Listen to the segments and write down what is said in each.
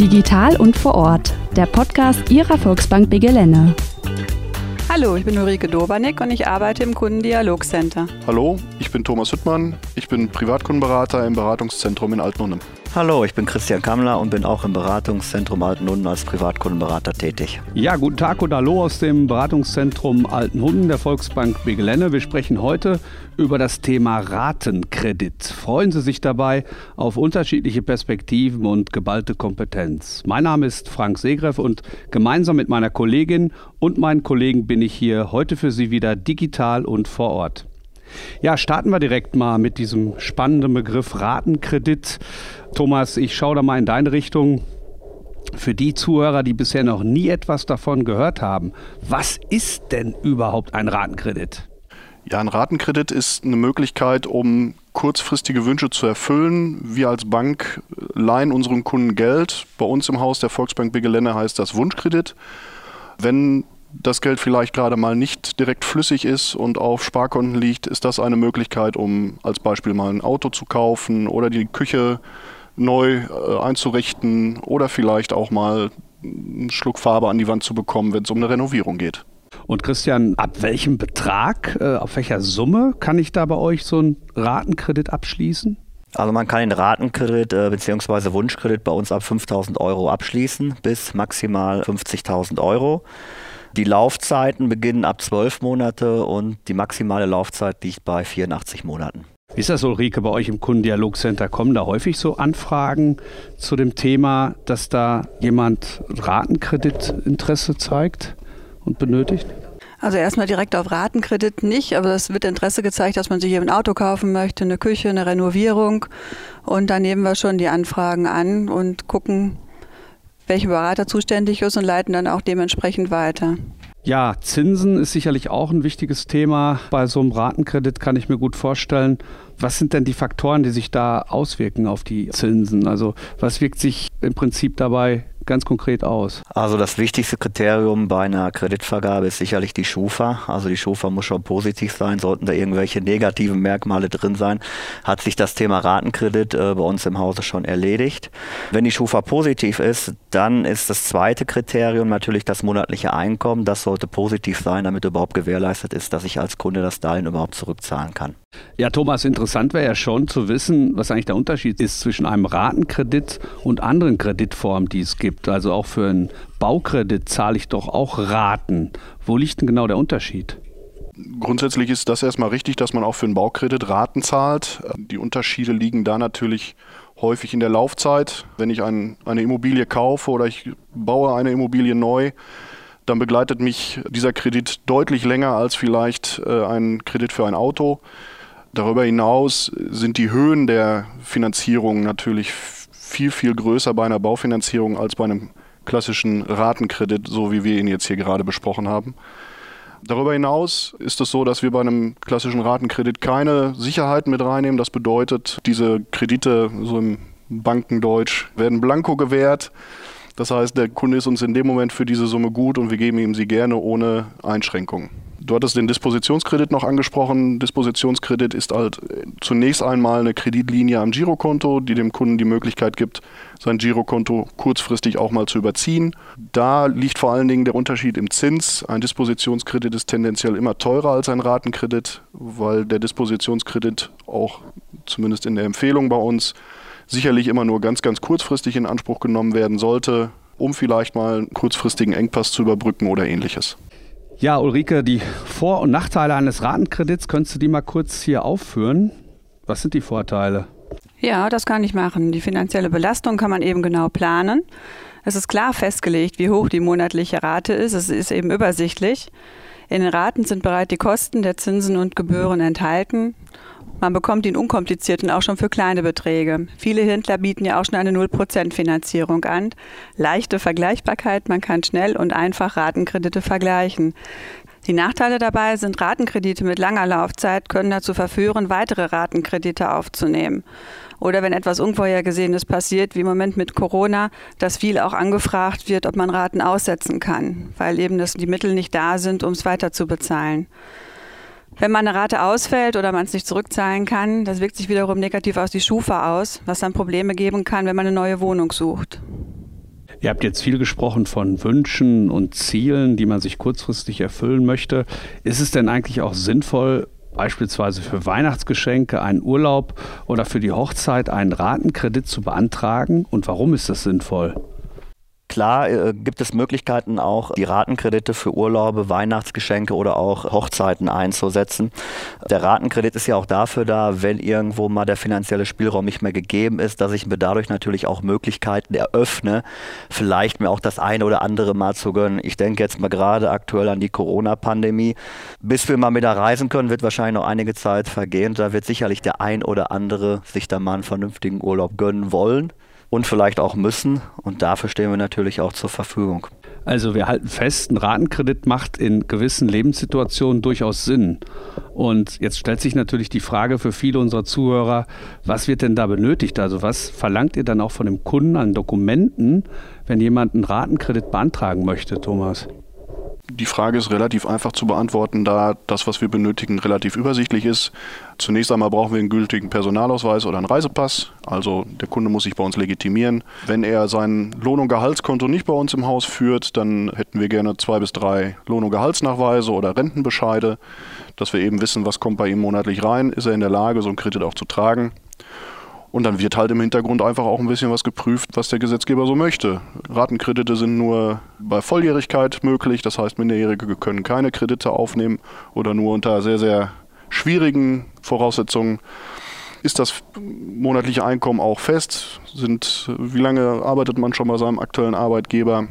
Digital und vor Ort, der Podcast Ihrer Volksbank Begelene. Hallo, ich bin Ulrike Dobernick und ich arbeite im Kundendialogcenter. Hallo, ich bin Thomas Hüttmann. Ich bin Privatkundenberater im Beratungszentrum in Altnunnem. Hallo, ich bin Christian Kammler und bin auch im Beratungszentrum Altenhunden als Privatkundenberater tätig. Ja, guten Tag und hallo aus dem Beratungszentrum Altenhunden der Volksbank Begelenne. Wir sprechen heute über das Thema Ratenkredit. Freuen Sie sich dabei auf unterschiedliche Perspektiven und geballte Kompetenz. Mein Name ist Frank Segreff und gemeinsam mit meiner Kollegin und meinen Kollegen bin ich hier heute für Sie wieder digital und vor Ort. Ja, starten wir direkt mal mit diesem spannenden Begriff Ratenkredit. Thomas, ich schaue da mal in deine Richtung. Für die Zuhörer, die bisher noch nie etwas davon gehört haben, was ist denn überhaupt ein Ratenkredit? Ja, ein Ratenkredit ist eine Möglichkeit, um kurzfristige Wünsche zu erfüllen. Wir als Bank leihen unseren Kunden Geld. Bei uns im Haus der Volksbank Begelände heißt das Wunschkredit. Wenn das Geld vielleicht gerade mal nicht direkt flüssig ist und auf Sparkonten liegt, ist das eine Möglichkeit, um als Beispiel mal ein Auto zu kaufen oder die Küche neu äh, einzurichten oder vielleicht auch mal einen Schluck Farbe an die Wand zu bekommen, wenn es um eine Renovierung geht. Und Christian, ab welchem Betrag, äh, auf welcher Summe kann ich da bei euch so einen Ratenkredit abschließen? Also man kann den Ratenkredit äh, bzw. Wunschkredit bei uns ab 5000 Euro abschließen bis maximal 50.000 Euro. Die Laufzeiten beginnen ab 12 Monate und die maximale Laufzeit liegt bei 84 Monaten. Wie ist das, Ulrike, bei euch im Kundendialogcenter? Kommen da häufig so Anfragen zu dem Thema, dass da jemand Ratenkreditinteresse zeigt und benötigt? Also erstmal direkt auf Ratenkredit nicht, aber es wird Interesse gezeigt, dass man sich hier ein Auto kaufen möchte, eine Küche, eine Renovierung. Und da nehmen wir schon die Anfragen an und gucken, welcher Berater zuständig ist und leiten dann auch dementsprechend weiter. Ja, Zinsen ist sicherlich auch ein wichtiges Thema. Bei so einem Ratenkredit kann ich mir gut vorstellen. Was sind denn die Faktoren, die sich da auswirken auf die Zinsen? Also was wirkt sich im Prinzip dabei ganz konkret aus? Also das wichtigste Kriterium bei einer Kreditvergabe ist sicherlich die Schufa. Also die Schufa muss schon positiv sein. Sollten da irgendwelche negativen Merkmale drin sein, hat sich das Thema Ratenkredit äh, bei uns im Hause schon erledigt. Wenn die Schufa positiv ist, dann ist das zweite Kriterium natürlich das monatliche Einkommen. Das sollte positiv sein, damit überhaupt gewährleistet ist, dass ich als Kunde das Darlehen überhaupt zurückzahlen kann. Ja, Thomas, interessant wäre ja schon zu wissen, was eigentlich der Unterschied ist zwischen einem Ratenkredit und anderen Kreditformen, die es gibt. Also auch für einen Baukredit zahle ich doch auch Raten. Wo liegt denn genau der Unterschied? Grundsätzlich ist das erstmal richtig, dass man auch für einen Baukredit Raten zahlt. Die Unterschiede liegen da natürlich häufig in der Laufzeit. Wenn ich ein, eine Immobilie kaufe oder ich baue eine Immobilie neu, dann begleitet mich dieser Kredit deutlich länger als vielleicht äh, ein Kredit für ein Auto. Darüber hinaus sind die Höhen der Finanzierung natürlich viel, viel größer bei einer Baufinanzierung als bei einem klassischen Ratenkredit, so wie wir ihn jetzt hier gerade besprochen haben. Darüber hinaus ist es so, dass wir bei einem klassischen Ratenkredit keine Sicherheiten mit reinnehmen. Das bedeutet, diese Kredite, so im Bankendeutsch, werden blanko gewährt. Das heißt, der Kunde ist uns in dem Moment für diese Summe gut und wir geben ihm sie gerne ohne Einschränkung. Du hattest den Dispositionskredit noch angesprochen. Dispositionskredit ist halt zunächst einmal eine Kreditlinie am Girokonto, die dem Kunden die Möglichkeit gibt, sein Girokonto kurzfristig auch mal zu überziehen. Da liegt vor allen Dingen der Unterschied im Zins. Ein Dispositionskredit ist tendenziell immer teurer als ein Ratenkredit, weil der Dispositionskredit auch zumindest in der Empfehlung bei uns sicherlich immer nur ganz, ganz kurzfristig in Anspruch genommen werden sollte, um vielleicht mal einen kurzfristigen Engpass zu überbrücken oder ähnliches. Ja, Ulrike, die Vor- und Nachteile eines Ratenkredits, könntest du die mal kurz hier aufführen? Was sind die Vorteile? Ja, das kann ich machen. Die finanzielle Belastung kann man eben genau planen. Es ist klar festgelegt, wie hoch die monatliche Rate ist. Es ist eben übersichtlich. In den Raten sind bereits die Kosten der Zinsen und Gebühren enthalten. Man bekommt ihn unkompliziert und auch schon für kleine Beträge. Viele Händler bieten ja auch schon eine 0% Finanzierung an. Leichte Vergleichbarkeit, man kann schnell und einfach Ratenkredite vergleichen. Die Nachteile dabei sind, Ratenkredite mit langer Laufzeit können dazu verführen, weitere Ratenkredite aufzunehmen. Oder wenn etwas Unvorhergesehenes passiert, wie im Moment mit Corona, dass viel auch angefragt wird, ob man Raten aussetzen kann, weil eben das, die Mittel nicht da sind, um es weiter zu bezahlen. Wenn man eine Rate ausfällt oder man es nicht zurückzahlen kann, das wirkt sich wiederum negativ auf die Schufa aus, was dann Probleme geben kann, wenn man eine neue Wohnung sucht. Ihr habt jetzt viel gesprochen von Wünschen und Zielen, die man sich kurzfristig erfüllen möchte. Ist es denn eigentlich auch sinnvoll, beispielsweise für Weihnachtsgeschenke, einen Urlaub oder für die Hochzeit einen Ratenkredit zu beantragen? Und warum ist das sinnvoll? Klar äh, gibt es Möglichkeiten auch, die Ratenkredite für Urlaube, Weihnachtsgeschenke oder auch Hochzeiten einzusetzen. Der Ratenkredit ist ja auch dafür da, wenn irgendwo mal der finanzielle Spielraum nicht mehr gegeben ist, dass ich mir dadurch natürlich auch Möglichkeiten eröffne, vielleicht mir auch das eine oder andere mal zu gönnen. Ich denke jetzt mal gerade aktuell an die Corona-Pandemie. Bis wir mal wieder reisen können, wird wahrscheinlich noch einige Zeit vergehen. Da wird sicherlich der ein oder andere sich da mal einen vernünftigen Urlaub gönnen wollen und vielleicht auch müssen. Und dafür stehen wir natürlich auch zur Verfügung. Also wir halten fest, ein Ratenkredit macht in gewissen Lebenssituationen durchaus Sinn. Und jetzt stellt sich natürlich die Frage für viele unserer Zuhörer, was wird denn da benötigt? Also was verlangt ihr dann auch von dem Kunden an Dokumenten, wenn jemand einen Ratenkredit beantragen möchte, Thomas? Die Frage ist relativ einfach zu beantworten, da das, was wir benötigen, relativ übersichtlich ist. Zunächst einmal brauchen wir einen gültigen Personalausweis oder einen Reisepass. Also der Kunde muss sich bei uns legitimieren. Wenn er sein Lohn- und Gehaltskonto nicht bei uns im Haus führt, dann hätten wir gerne zwei bis drei Lohn- und Gehaltsnachweise oder Rentenbescheide, dass wir eben wissen, was kommt bei ihm monatlich rein. Ist er in der Lage, so einen Kredit auch zu tragen? Und dann wird halt im Hintergrund einfach auch ein bisschen was geprüft, was der Gesetzgeber so möchte. Ratenkredite sind nur bei Volljährigkeit möglich, das heißt Minderjährige können keine Kredite aufnehmen oder nur unter sehr, sehr schwierigen Voraussetzungen. Ist das monatliche Einkommen auch fest? Sind, wie lange arbeitet man schon bei seinem aktuellen Arbeitgeber?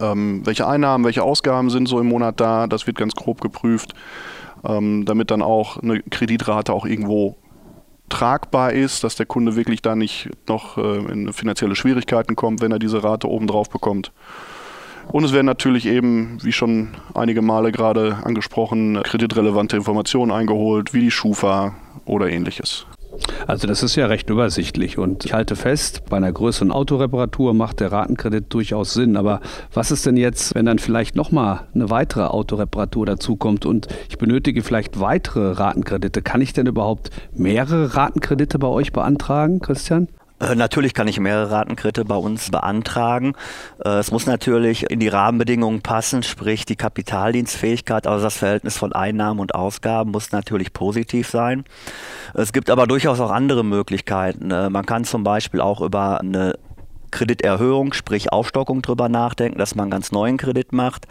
Ähm, welche Einnahmen, welche Ausgaben sind so im Monat da? Das wird ganz grob geprüft, ähm, damit dann auch eine Kreditrate auch irgendwo tragbar ist, dass der Kunde wirklich da nicht noch äh, in finanzielle Schwierigkeiten kommt, wenn er diese Rate obendrauf bekommt. Und es werden natürlich eben, wie schon einige Male gerade angesprochen, kreditrelevante Informationen eingeholt, wie die Schufa oder ähnliches. Also das ist ja recht übersichtlich und ich halte fest, bei einer größeren Autoreparatur macht der Ratenkredit durchaus Sinn. Aber was ist denn jetzt, wenn dann vielleicht nochmal eine weitere Autoreparatur dazukommt und ich benötige vielleicht weitere Ratenkredite? Kann ich denn überhaupt mehrere Ratenkredite bei euch beantragen, Christian? Äh, natürlich kann ich mehrere Ratenkredite bei uns beantragen. Äh, es muss natürlich in die Rahmenbedingungen passen, sprich die Kapitaldienstfähigkeit, also das Verhältnis von Einnahmen und Ausgaben muss natürlich positiv sein. Es gibt aber durchaus auch andere Möglichkeiten. Äh, man kann zum Beispiel auch über eine Krediterhöhung, sprich Aufstockung drüber nachdenken, dass man ganz neuen Kredit macht,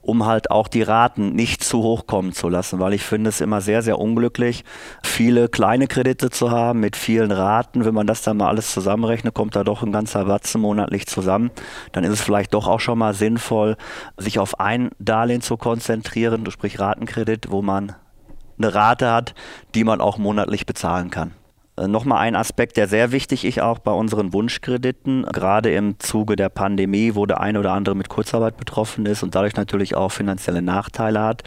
um halt auch die Raten nicht zu hoch kommen zu lassen, weil ich finde es immer sehr, sehr unglücklich, viele kleine Kredite zu haben mit vielen Raten. Wenn man das dann mal alles zusammenrechnet, kommt da doch ein ganzer Batzen monatlich zusammen. Dann ist es vielleicht doch auch schon mal sinnvoll, sich auf ein Darlehen zu konzentrieren, sprich Ratenkredit, wo man eine Rate hat, die man auch monatlich bezahlen kann. Äh, nochmal ein Aspekt, der sehr wichtig ist, auch bei unseren Wunschkrediten, gerade im Zuge der Pandemie, wo der eine oder andere mit Kurzarbeit betroffen ist und dadurch natürlich auch finanzielle Nachteile hat,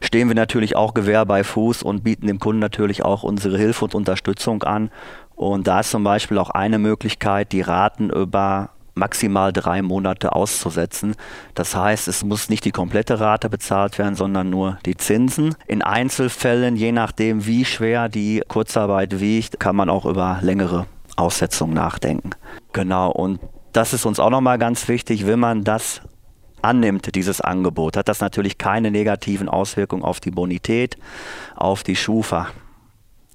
stehen wir natürlich auch Gewehr bei Fuß und bieten dem Kunden natürlich auch unsere Hilfe und Unterstützung an. Und da ist zum Beispiel auch eine Möglichkeit, die Raten über maximal drei Monate auszusetzen. Das heißt, es muss nicht die komplette Rate bezahlt werden, sondern nur die Zinsen. In Einzelfällen, je nachdem, wie schwer die Kurzarbeit wiegt, kann man auch über längere Aussetzungen nachdenken. Genau, und das ist uns auch nochmal ganz wichtig, wenn man das annimmt, dieses Angebot, hat das natürlich keine negativen Auswirkungen auf die Bonität, auf die Schufa.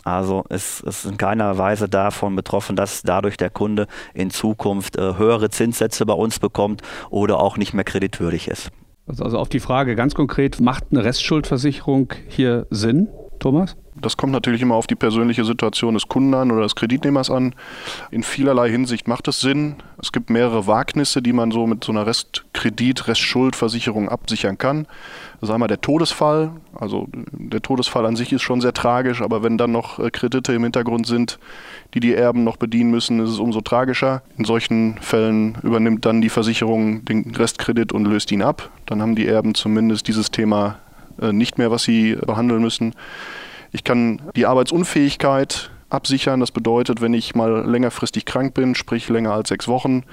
Also es ist in keiner Weise davon betroffen, dass dadurch der Kunde in Zukunft äh, höhere Zinssätze bei uns bekommt oder auch nicht mehr kreditwürdig ist. Also, also auf die Frage ganz konkret, macht eine Restschuldversicherung hier Sinn, Thomas? Das kommt natürlich immer auf die persönliche Situation des Kunden an oder des Kreditnehmers an. In vielerlei Hinsicht macht es Sinn. Es gibt mehrere Wagnisse, die man so mit so einer Restkredit, Restschuldversicherung absichern kann. Ist einmal der Todesfall. Also der Todesfall an sich ist schon sehr tragisch, aber wenn dann noch äh, Kredite im Hintergrund sind, die die Erben noch bedienen müssen, ist es umso tragischer. In solchen Fällen übernimmt dann die Versicherung den Restkredit und löst ihn ab. Dann haben die Erben zumindest dieses Thema äh, nicht mehr, was sie behandeln müssen. Ich kann die Arbeitsunfähigkeit absichern. Das bedeutet, wenn ich mal längerfristig krank bin, sprich länger als sechs Wochen,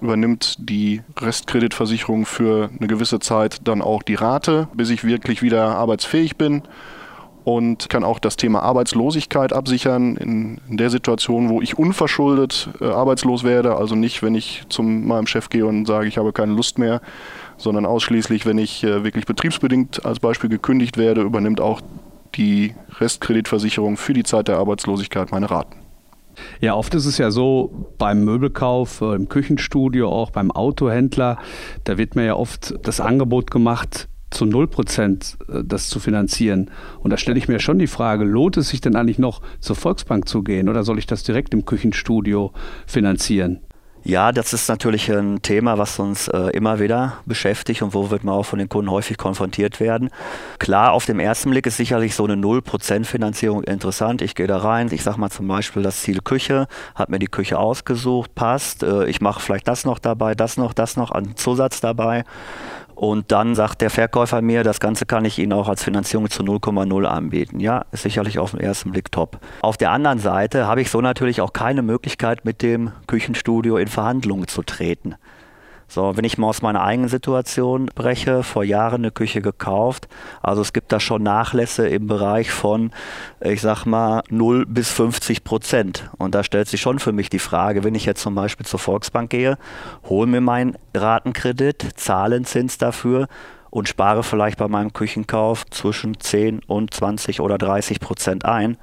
übernimmt die Restkreditversicherung für eine gewisse Zeit dann auch die Rate, bis ich wirklich wieder arbeitsfähig bin. und kann auch das Thema Arbeitslosigkeit absichern in, in der Situation, wo ich unverschuldet äh, arbeitslos werde. Also nicht, wenn ich zu meinem Chef gehe und sage, ich habe keine Lust mehr, sondern ausschließlich, wenn ich äh, wirklich betriebsbedingt als Beispiel gekündigt werde, übernimmt auch die Restkreditversicherung für die Zeit der Arbeitslosigkeit meine Raten. Ja, oft ist es ja so, beim Möbelkauf, äh, im Küchenstudio, auch beim Autohändler, da wird mir ja oft das Angebot gemacht, zu 0 Prozent äh, das zu finanzieren. Und da stelle ich mir schon die Frage, lohnt es sich denn eigentlich noch zur Volksbank zu gehen oder soll ich das direkt im Küchenstudio finanzieren? Ja, das ist natürlich ein Thema, was uns äh, immer wieder beschäftigt und wo wir auch von den Kunden häufig konfrontiert werden. Klar, auf dem ersten Blick ist sicherlich so eine 0% Finanzierung interessant. Ich gehe da rein, ich sage mal zum Beispiel das Ziel Küche, habe mir die Küche ausgesucht, passt. Äh, ich mache vielleicht das noch dabei, das noch, das noch an Zusatz dabei. Und dann sagt der Verkäufer mir, das Ganze kann ich Ihnen auch als Finanzierung zu 0,0 anbieten. Ja, ist sicherlich auf den ersten Blick top. Auf der anderen Seite habe ich so natürlich auch keine Möglichkeit, mit dem Küchenstudio in Verhandlungen zu treten. So, wenn ich mal aus meiner eigenen Situation breche, vor Jahren eine Küche gekauft. Also es gibt da schon Nachlässe im Bereich von, ich sag mal, 0 bis 50 Prozent. Und da stellt sich schon für mich die Frage, wenn ich jetzt zum Beispiel zur Volksbank gehe, hole mir meinen Ratenkredit, zahle einen Zins dafür und spare vielleicht bei meinem Küchenkauf zwischen 10 und 20 oder 30 Prozent ein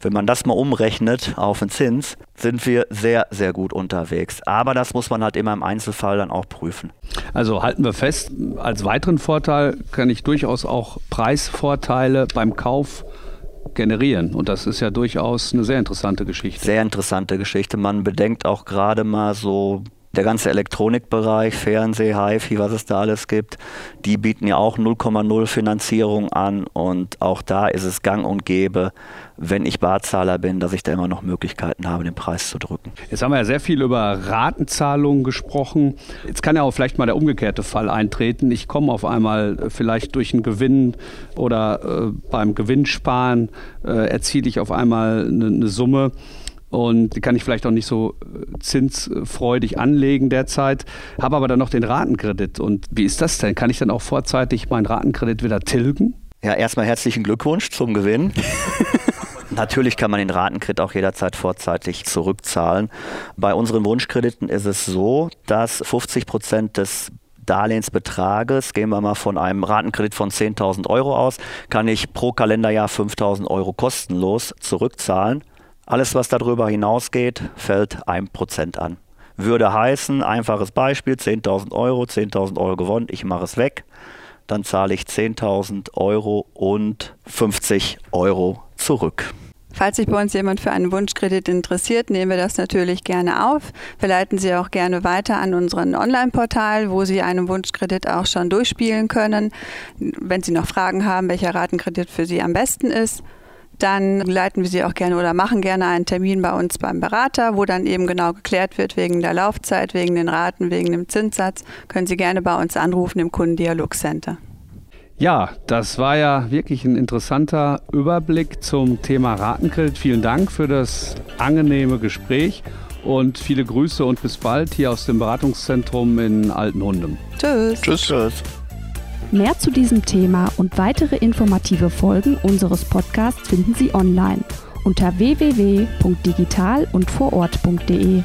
wenn man das mal umrechnet auf den Zins, sind wir sehr, sehr gut unterwegs. Aber das muss man halt immer im Einzelfall dann auch prüfen. Also halten wir fest, als weiteren Vorteil kann ich durchaus auch Preisvorteile beim Kauf generieren. Und das ist ja durchaus eine sehr interessante Geschichte. Sehr interessante Geschichte. Man bedenkt auch gerade mal so der ganze Elektronikbereich, Fernseh, HiFi, was es da alles gibt, die bieten ja auch 0,0 Finanzierung an und auch da ist es gang und gäbe, wenn ich Barzahler bin, dass ich da immer noch Möglichkeiten habe, den Preis zu drücken. Jetzt haben wir ja sehr viel über Ratenzahlungen gesprochen. Jetzt kann ja auch vielleicht mal der umgekehrte Fall eintreten. Ich komme auf einmal vielleicht durch einen Gewinn oder äh, beim Gewinnsparen äh, erziele ich auf einmal eine, eine Summe und die kann ich vielleicht auch nicht so äh, zinsfreudig anlegen derzeit, habe aber dann noch den Ratenkredit. Und wie ist das denn? Kann ich dann auch vorzeitig meinen Ratenkredit wieder tilgen? Ja, erstmal herzlichen Glückwunsch zum Gewinn. Natürlich kann man den Ratenkredit auch jederzeit vorzeitig zurückzahlen. Bei unseren Wunschkrediten ist es so, dass 50 Prozent des Darlehensbetrages, gehen wir mal von einem Ratenkredit von 10.000 Euro aus, kann ich pro Kalenderjahr 5.000 Euro kostenlos zurückzahlen. Alles, was darüber hinausgeht, fällt 1% an. Würde heißen, einfaches Beispiel, 10.000 Euro, 10.000 Euro gewonnen, ich mache es weg, dann zahle ich 10.000 Euro und 50 Euro zurück. Falls sich bei uns jemand für einen Wunschkredit interessiert, nehmen wir das natürlich gerne auf. Wir leiten Sie auch gerne weiter an unseren Online-Portal, wo Sie einen Wunschkredit auch schon durchspielen können. Wenn Sie noch Fragen haben, welcher Ratenkredit für Sie am besten ist, dann leiten wir sie auch gerne oder machen gerne einen Termin bei uns beim Berater, wo dann eben genau geklärt wird wegen der Laufzeit, wegen den Raten, wegen dem Zinssatz. Können Sie gerne bei uns anrufen im Kundendialogcenter. Ja, das war ja wirklich ein interessanter Überblick zum Thema Ratenkredit. Vielen Dank für das angenehme Gespräch und viele Grüße und bis bald hier aus dem Beratungszentrum in Altenhundem. Tschüss. Tschüss. Tschüss. Mehr zu diesem Thema und weitere informative Folgen unseres Podcasts finden Sie online unter www.digital und vorort.de.